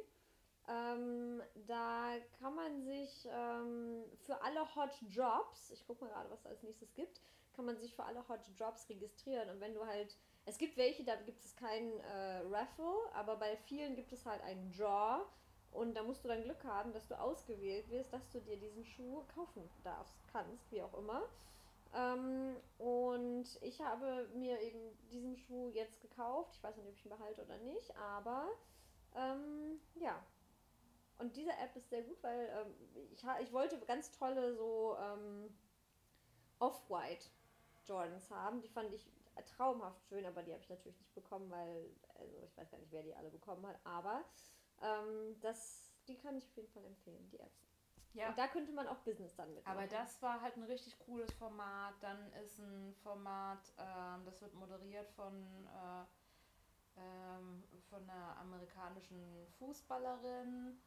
Ähm, da kann man sich ähm, für alle Hot Jobs, ich gucke mal gerade, was da als nächstes gibt, kann man sich für alle Hot Jobs registrieren. Und wenn du halt, es gibt welche, da gibt es kein äh, Raffle, aber bei vielen gibt es halt einen Draw. Und da musst du dann Glück haben, dass du ausgewählt wirst, dass du dir diesen Schuh kaufen darfst, kannst, wie auch immer. Ähm, und ich habe mir eben diesen Schuh jetzt gekauft. Ich weiß nicht, ob ich ihn behalte oder nicht, aber ähm, ja. Und diese App ist sehr gut, weil ähm, ich, ich wollte ganz tolle so ähm, Off-White Jordans haben. Die fand ich traumhaft schön, aber die habe ich natürlich nicht bekommen, weil, also ich weiß gar nicht, wer die alle bekommen hat, aber ähm, das, die kann ich auf jeden Fall empfehlen, die Apps. Ja. Und da könnte man auch Business dann mitmachen. Aber das war halt ein richtig cooles Format. Dann ist ein Format, ähm, das wird moderiert von, äh, ähm, von einer amerikanischen Fußballerin.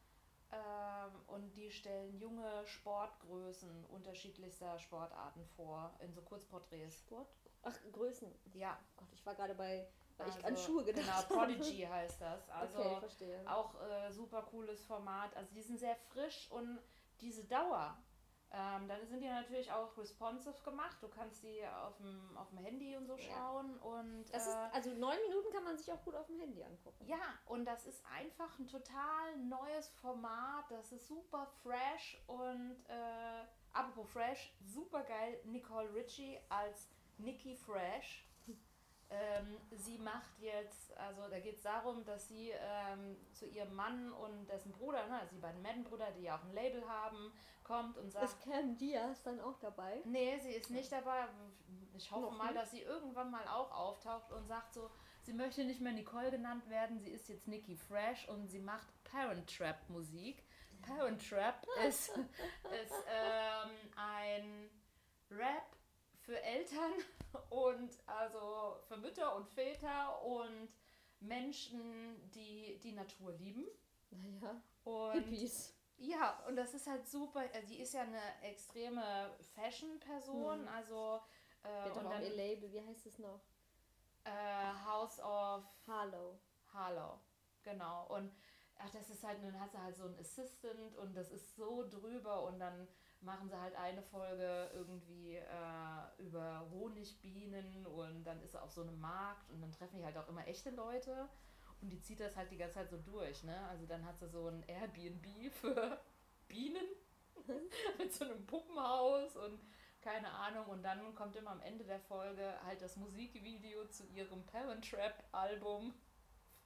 Ähm, und die stellen junge Sportgrößen unterschiedlichster Sportarten vor, in so Kurzporträts. Sport? Ach, Größen. Ja. Gott, ich war gerade bei weil also, ich an Schuhe gedacht Genau, Prodigy heißt das. Also okay, verstehe. auch äh, super cooles Format. Also die sind sehr frisch und diese Dauer. Ähm, dann sind die natürlich auch responsive gemacht. Du kannst die auf dem, auf dem Handy und so schauen. Ja. Und, das äh, ist, also neun Minuten kann man sich auch gut auf dem Handy angucken. Ja, und das ist einfach ein total neues Format. Das ist super fresh und äh, apropos fresh, super geil. Nicole Ritchie als Nikki Fresh ähm, sie macht jetzt, also da geht es darum, dass sie ähm, zu ihrem Mann und dessen Bruder, ne, also die beiden Madden-Brüder, die ja auch ein Label haben, kommt und sagt. Ist Cam Diaz dann auch dabei? Nee, sie ist nicht dabei. Ich hoffe Noch mal, nicht? dass sie irgendwann mal auch auftaucht und sagt so, sie möchte nicht mehr Nicole genannt werden, sie ist jetzt Nikki Fresh und sie macht Parent Trap Musik. Parent Trap ist, ist ähm, ein Rap für Eltern und also für Mütter und Väter und Menschen, die die Natur lieben. Naja. Und Hippies. Ja, und das ist halt super. Also die ist ja eine extreme Fashion-Person. Hm. Also. Äh, und dann, ihr Label, wie heißt es noch? Äh, House of Harlow. Harlow, genau. Und ach, das ist halt, dann hat sie halt so einen Assistant und das ist so drüber und dann machen sie halt eine Folge irgendwie äh, über Honigbienen und dann ist er auf so einem Markt und dann treffen die halt auch immer echte Leute und die zieht das halt die ganze Zeit so durch, ne? Also dann hat sie so ein Airbnb für Bienen mit so einem Puppenhaus und keine Ahnung und dann kommt immer am Ende der Folge halt das Musikvideo zu ihrem Parent Trap Album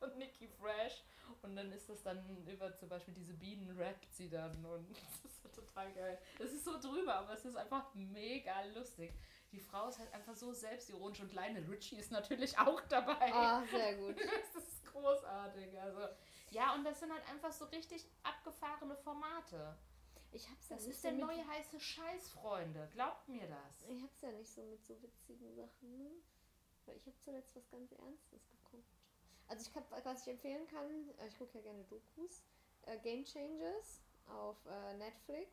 von Nicki Fresh und dann ist das dann über zum Beispiel diese Bienen rappt sie dann und das ist so total geil. Es ist so drüber, aber es ist einfach mega lustig. Die Frau ist halt einfach so selbstironisch und Lionel Richie ist natürlich auch dabei. Ah, sehr gut. das ist großartig. Also, ja, und das sind halt einfach so richtig abgefahrene Formate. Ich hab's ja das ist der so neue heiße Scheiß, Freunde. Glaubt mir das. Ich hab's ja nicht so mit so witzigen Sachen, ne? Weil ich habe zuletzt was ganz Ernstes geguckt. Also ich kann, was ich empfehlen kann, äh, ich gucke ja gerne Dokus. Äh, Game Changers auf äh, Netflix.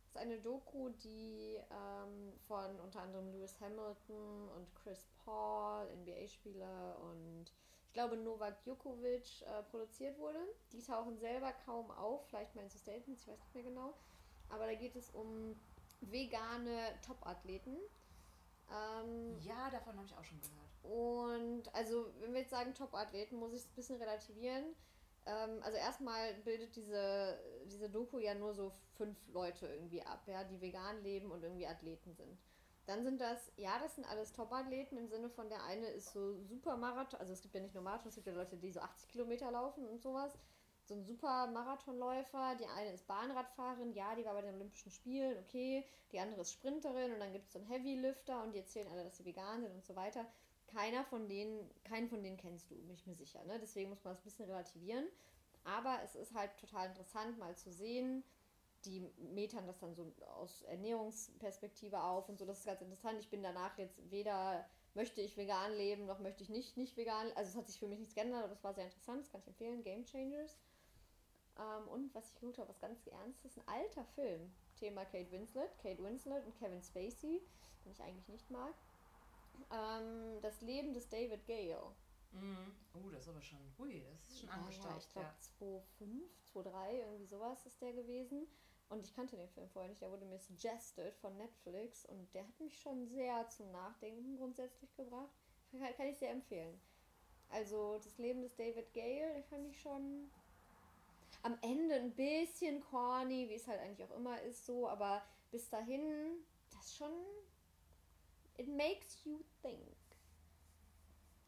Das ist eine Doku, die ähm, von unter anderem Lewis Hamilton und Chris Paul, NBA-Spieler und ich glaube Novak Djokovic produziert wurde. Die tauchen selber kaum auf, vielleicht mal in so Statements, ich weiß nicht mehr genau. Aber da geht es um vegane Top-Athleten. Ähm, ja, davon habe ich auch schon gehört. Und also, wenn wir jetzt sagen Top-Athleten, muss ich es ein bisschen relativieren. Ähm, also erstmal bildet diese, diese Doku ja nur so fünf Leute irgendwie ab, ja, die vegan leben und irgendwie Athleten sind. Dann sind das, ja, das sind alles Top-Athleten im Sinne von der eine ist so super Marathon, also es gibt ja nicht nur Marathon, es gibt ja Leute, die so 80 Kilometer laufen und sowas. So ein super Marathonläufer, die eine ist Bahnradfahrerin, ja, die war bei den Olympischen Spielen, okay. Die andere ist Sprinterin und dann gibt es so einen Heavy-Lifter und die erzählen alle, dass sie vegan sind und so weiter keiner von denen, keinen von denen kennst du, bin ich mir sicher. Ne? Deswegen muss man es ein bisschen relativieren. Aber es ist halt total interessant, mal zu sehen. Die metern das dann so aus Ernährungsperspektive auf und so. Das ist ganz interessant. Ich bin danach jetzt weder möchte ich vegan leben, noch möchte ich nicht nicht vegan. Also es hat sich für mich nichts geändert, aber es war sehr interessant, das kann ich empfehlen. Game Changers. Ähm, und was ich geguckt habe, was ganz Ernstes, ein alter Film. Thema Kate Winslet, Kate Winslet und Kevin Spacey, den ich eigentlich nicht mag. Ähm, das Leben des David Gale. Mhm. Oh, das ist aber schon, hui, das ist schon Ja, angestaubt. ja, ich glaube 2005, 2003, irgendwie sowas ist der gewesen. Und ich kannte den Film vorher nicht, der wurde mir suggested von Netflix und der hat mich schon sehr zum Nachdenken grundsätzlich gebracht. Kann, ich sehr empfehlen. Also das Leben des David Gale, den fand ich schon am Ende ein bisschen corny, wie es halt eigentlich auch immer ist, so, aber bis dahin, das schon. It makes you think.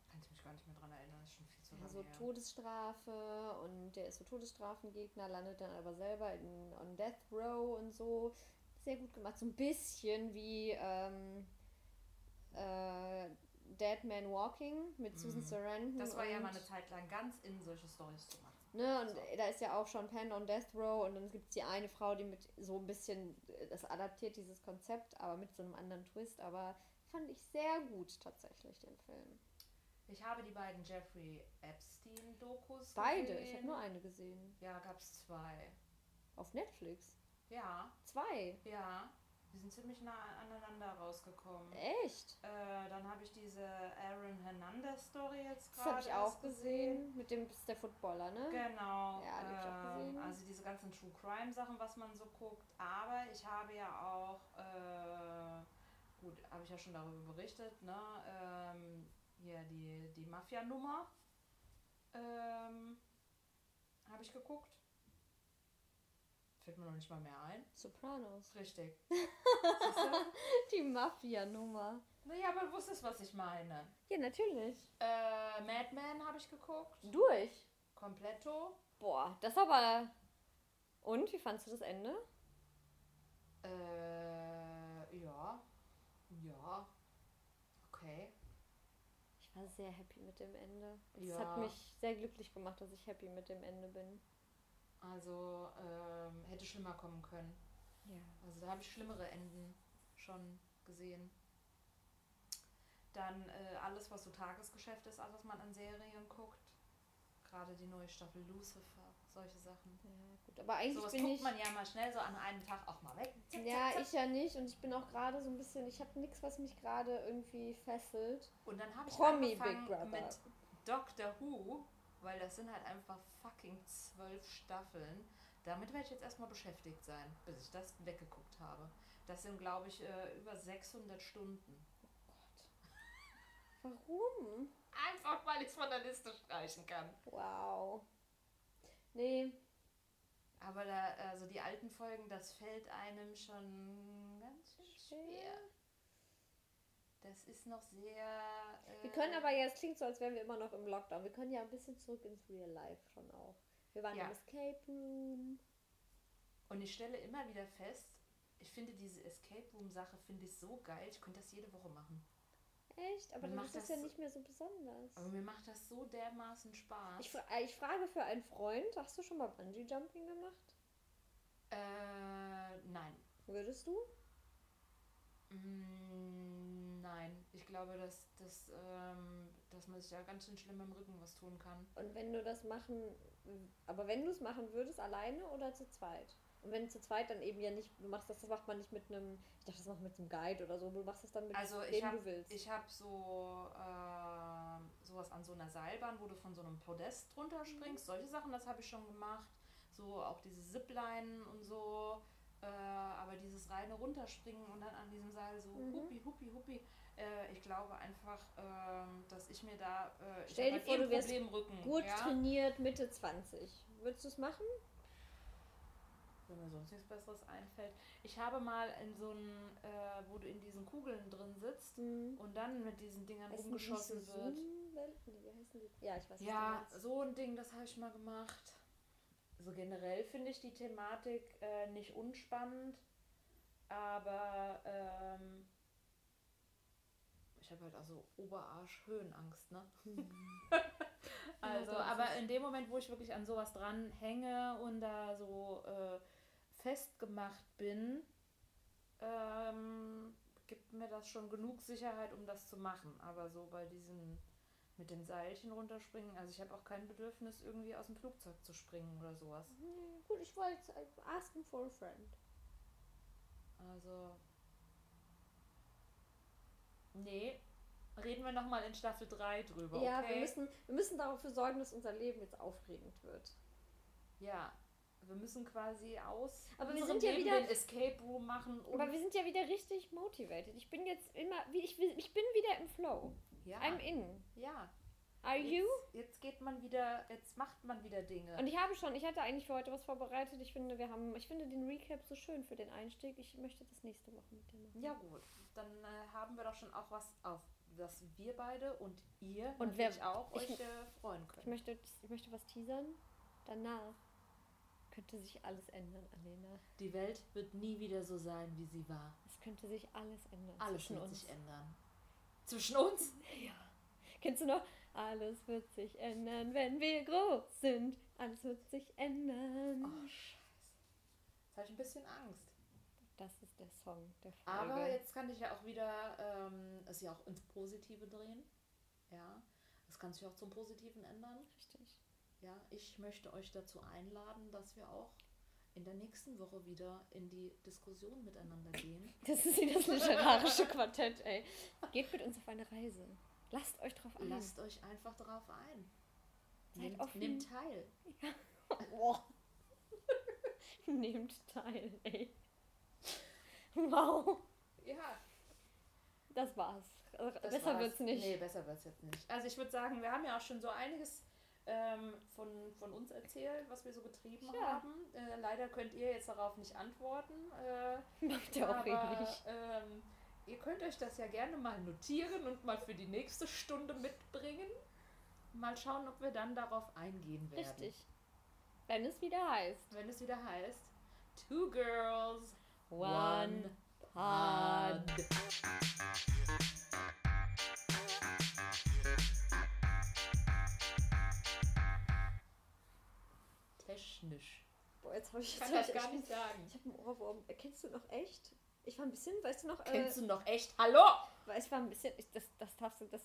Kann ich mich gar nicht mehr dran erinnern, das ist schon viel zu lange so her. Todesstrafe und der ist so Todesstrafengegner, landet dann aber selber in, on Death Row und so. Sehr gut gemacht. So ein bisschen wie ähm, äh, Dead Man Walking mit Susan Mhm. Sarandon. Das war ja mal eine Zeit lang ganz in, solche Stories zu machen. Ne, und So. da ist ja auch Sean Penn on Death Row und dann gibt es die eine Frau, die mit so ein bisschen, äh, das adaptiert dieses Konzept, aber mit so einem anderen Twist. Aber fand ich sehr gut tatsächlich, den Film. Ich habe die beiden Jeffrey Epstein-Dokus Beide, gesehen. ich habe nur eine gesehen. Ja, gab es zwei. Auf Netflix. Ja, Zwei. ja. Die sind ziemlich nah aneinander rausgekommen. Echt? Äh, dann habe ich diese Aaron Hernandez-Story jetzt Das gerade habe ich auch erst gesehen. Mit dem ist der Footballer, ne? Genau. Ja, die hab ich auch ähm, gesehen. Also diese ganzen True Crime Sachen, was man so guckt. Aber ich habe ja auch, äh, gut, habe ich ja schon darüber berichtet, ne? Ähm, hier die, die Mafia-Nummer ähm, habe ich geguckt. Fällt mir noch nicht mal mehr ein. Sopranos. Richtig. Die Mafia-Nummer. naja, aber du wusstest, was ich meine. Ja, natürlich. Äh, Madman habe ich geguckt. Durch. Completo. Boah, das aber. Und wie fandst du das Ende? Äh. Ja. Okay. Ich war sehr happy mit dem Ende. Es Ja. hat mich sehr glücklich gemacht, dass ich happy mit dem Ende bin. Also, ähm, hätte schlimmer kommen können. Ja. Also, da habe ich schlimmere Enden schon gesehen. Dann äh, alles, was so Tagesgeschäft ist, alles, was man an Serien guckt. Gerade die neue Staffel Lucifer, solche Sachen. Ja, gut. Aber eigentlich Sowas bin guckt ich. man ja mal schnell so an einem Tag auch mal weg. Zack, Ja, zack, zack. ich ja nicht. Und ich bin auch gerade so ein bisschen. Ich habe nichts, was mich gerade irgendwie fesselt. Und dann habe ich Promi Big angefangen Brother. mit Doctor Who, weil das sind halt einfach fucking zwölf Staffeln. Damit werde ich jetzt erstmal beschäftigt sein, bis ich das weggeguckt habe. Das sind, glaube ich, äh, über 600 Stunden. Warum? Einfach, weil ich es von der Liste streichen kann. Wow. Nee, Aber da, also die alten Folgen, das fällt einem schon ganz schön schwer. Das ist noch sehr. Äh, Wir können aber ja, es klingt so, als wären wir immer noch im Lockdown. Wir können ja ein bisschen zurück ins Real Life schon auch. Wir waren Ja. im Escape Room. Und ich stelle immer wieder fest, ich finde diese Escape Room-Sache finde ich so geil. Ich könnte das jede Woche machen. Echt? Aber Mir dann macht ist das das ja nicht mehr so besonders. Aber mir macht das so dermaßen Spaß. Ich, äh, ich frage für einen Freund, hast du schon mal Bungee Jumping gemacht? äh, nein. Würdest du? Mm, nein. Ich glaube, dass, dass, ähm, dass man sich da ganz schön schlimm im Rücken was tun kann. Und wenn du das machen, aber wenn du es machen würdest, alleine oder zu zweit? Wenn zu zweit, dann eben ja nicht, du machst das, das macht man nicht mit einem, ich dachte, das macht man mit einem Guide oder so, du machst das dann mit Also ich wem habe du willst. ich hab so ähm, sowas an so einer Seilbahn, wo du von so einem Podest drunter springst. Solche Sachen, das habe ich schon gemacht. So auch diese Zipline und so. Äh, aber dieses reine Runterspringen und dann an diesem Seil so Mhm. huppi, huppi, huppi. Äh, ich glaube einfach, ähm, dass ich mir da. Äh, ich Stell hab dir halt vor, eh du wärst Problem im Rücken. Gut ja? trainiert, Mitte 20. Würdest du es machen? Wenn mir sonst nichts Besseres einfällt. Ich habe mal in so einem, äh, wo du in diesen Kugeln drin sitzt Hm. und dann mit diesen Dingern Heißen rumgeschossen so wird. Die? Ja, ich weiß Ja, so ein Ding, das habe ich mal gemacht. So generell finde ich die Thematik äh, nicht unspannend, aber ähm, ich habe halt also Oberarsch-Höhenangst, ne? also, Ja, das aber in dem Moment, wo ich wirklich an sowas dran hänge und da so äh, festgemacht bin, ähm, gibt mir das schon genug Sicherheit, um das zu machen. Aber so bei diesen mit den Seilchen runterspringen, also ich habe auch kein Bedürfnis, irgendwie aus dem Flugzeug zu springen oder sowas. Nee, gut, ich wollte asking for a friend. Also. Nee, reden wir nochmal in Staffel 3 drüber. Ja, okay? wir müssen, wir müssen dafür sorgen, dass unser Leben jetzt aufregend wird. Ja, wir müssen quasi aus Aber wir sind ja Leben wieder- Escape Room machen. Aber wir sind ja wieder richtig motivated. Ich bin jetzt immer, wie ich, ich bin wieder im Flow. ja, I'm in. ja. Are you? Jetzt, jetzt geht man wieder, jetzt macht man wieder Dinge. Und ich habe schon, ich hatte eigentlich für heute was vorbereitet. Ich finde, wir haben, ich finde den Recap so schön für den Einstieg. Ich möchte das nächste Woche mit dir machen. ja gut, dann äh, haben wir doch schon auch was auf das wir beide und ihr Und natürlich wer- auch ich- euch äh, freuen Ich können. möchte, ich möchte was teasern. Danach könnte sich alles ändern, Alena. Die Welt wird nie wieder so sein, wie sie war. Es könnte sich alles ändern. Alles wird uns. sich ändern. Zwischen uns? Ja. Kennst du noch? Alles wird sich ändern, wenn wir groß sind. Alles wird sich ändern. Oh, scheiße. Jetzt habe ich ein bisschen Angst. Das ist der Song der Folge. Aber jetzt kann ich ja auch wieder ähm, es ja auch ins Positive drehen. Ja, es kann sich auch zum Positiven ändern. Richtig. Ja, ich möchte euch dazu einladen, dass wir auch in der nächsten Woche wieder in die Diskussion miteinander gehen. Das ist wie das literarische Quartett, ey. Geht mit uns auf eine Reise. Lasst euch drauf ein. Lasst euch einfach darauf ein. Seid Nehmt, offen. nehmt teil. Boah. Nehmt teil, ey. Wow. Ja, Das war's. Das Besser war's. wird's nicht. Nee, besser wird's jetzt nicht. Also ich würde sagen, wir haben ja auch schon so einiges ähm, von, von uns erzählt, was wir so getrieben Ja. haben. Äh, leider könnt ihr jetzt darauf nicht antworten. Äh, Macht ja auch eh aber, nicht. ähm, ihr könnt euch das ja gerne mal notieren und mal für die nächste Stunde mitbringen. Mal schauen, ob wir dann darauf eingehen werden. Richtig. Wenn es wieder heißt. Wenn es wieder heißt, Two Girls, One Pod. Technisch. Boah, jetzt habe ich kann das ich gar nicht sagen. Ich habe einen Ohrwurm. Erkennst du noch echt? Ich war ein bisschen, weißt du noch, Kennst äh, du noch echt? Hallo? weil ich war ein bisschen, ich, das, das darfst du, das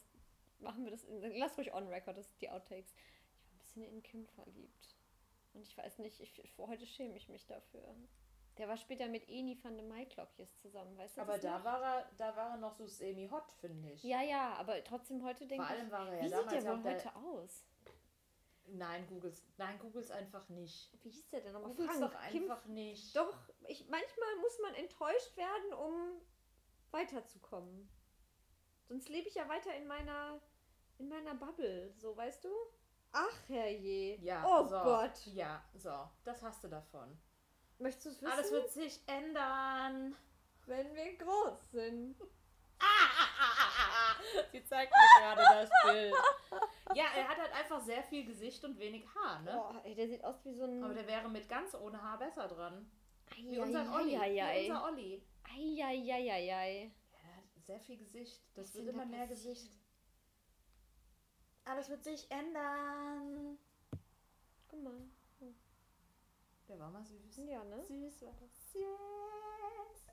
machen wir das, in, lass ruhig on record, das die Outtakes. Ich war ein bisschen in Kim verliebt. Und ich weiß nicht, ich, vor heute schäme ich mich dafür. Der war später mit Eni van de Maiklokjes zusammen, weißt du Aber da noch? war er, da war er noch so semi-hot, finde ich. Ja, ja, aber trotzdem heute denke Vor ich, allem war er ja wie sieht der wohl heute aus? Nein, Googles, nein, Googles einfach nicht. Wie hieß der denn nochmal? Googles Frank, doch Kim einfach nicht. Doch, ich, manchmal muss man enttäuscht werden, um weiterzukommen. Sonst lebe ich ja weiter in meiner, in meiner Bubble, so weißt du? Ach herrje. Ja, oh so. Gott. Ja, so, das hast du davon. Möchtest du es wissen? Alles wird sich ändern. wenn wir groß sind. Sie zeigt mir gerade das Bild. Ja, er hat halt einfach sehr viel Gesicht und wenig Haar, ne? Boah, ey, der sieht aus wie so ein. Aber der wäre mit ganz ohne Haar besser dran. Wie Ei, unser ei, Olli. Wie unser Olli. ei, ei, ei, ei, ei. Ja, der hat sehr viel Gesicht. Das Was wird immer mehr passiert? Gesicht. Alles wird sich ändern. Guck mal. Der war mal süß. Ja, ne? Süß war das. Yes.